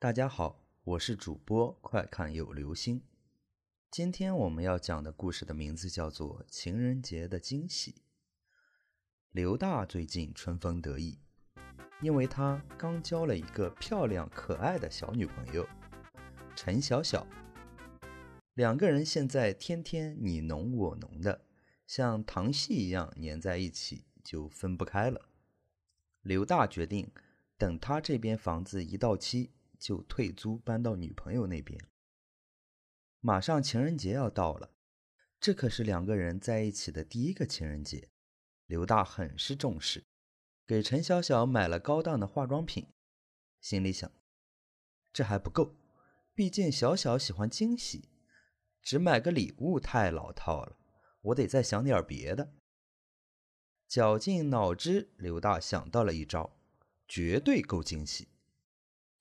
大家好，我是主播快看有流星。今天我们要讲的故事的名字叫做《情人节的惊喜》。刘大最近春风得意，因为他刚交了一个漂亮可爱的小女朋友陈小小。两个人现在天天你侬我侬的，像糖戏一样粘在一起，就分不开了。刘大决定，等他这边房子一到期。就退租搬到女朋友那边。马上情人节要到了，这可是两个人在一起的第一个情人节。刘大很是重视，给陈小小买了高档的化妆品，心里想：这还不够，毕竟小小喜欢惊喜，只买个礼物太老套了，我得再想点别的。绞尽脑汁，刘大想到了一招，绝对够惊喜。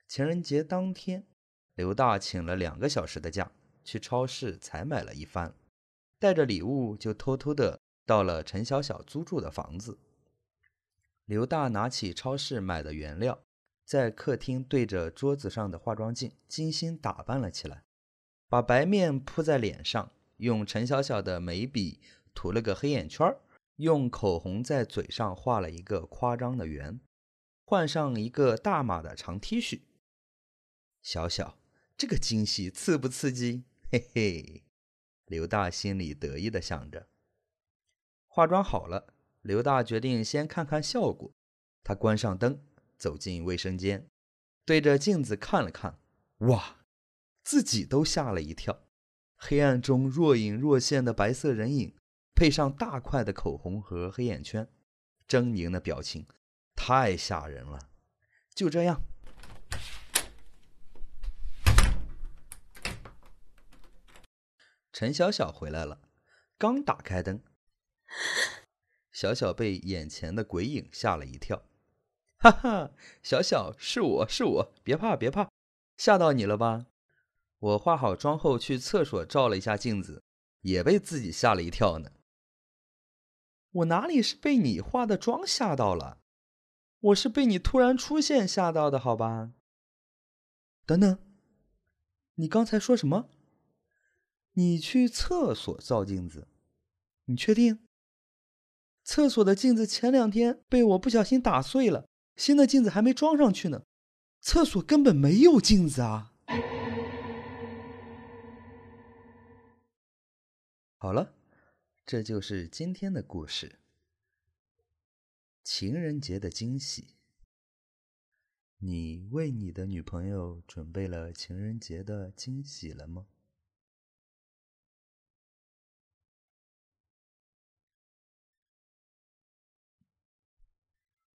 情人节当天，刘大请了两个小时的假，去超市采买了一番，带着礼物就偷偷的到了陈小小租住的房子。刘大拿起超市买的原料，在客厅对着桌子上的化妆镜精心打扮了起来，把白面铺在脸上，用陈小小的眉笔涂了个黑眼圈，用口红在嘴上画了一个夸张的圆，换上一个大码的长 T 恤。小小，这个惊喜刺不刺激？嘿嘿，刘大心里得意的想着。化妆好了，刘大决定先看看效果。他关上灯，走进卫生间，对着镜子看了看，哇，自己都吓了一跳。黑暗中若隐若现的白色人影，配上大块的口红和黑眼圈，狰狞的表情，太吓人了。就这样。陈小小回来了，刚打开灯，小小被眼前的鬼影吓了一跳。哈哈，小小是我是我，别怕别怕，吓到你了吧？我化好妆后去厕所照了一下镜子，也被自己吓了一跳呢。我哪里是被你化的妆吓到了？我是被你突然出现吓到的，好吧？等等，你刚才说什么？你去厕所照镜子，你确定？厕所的镜子前两天被我不小心打碎了，新的镜子还没装上去呢。厕所根本没有镜子啊！好了，这就是今天的故事。情人节的惊喜，你为你的女朋友准备了情人节的惊喜了吗？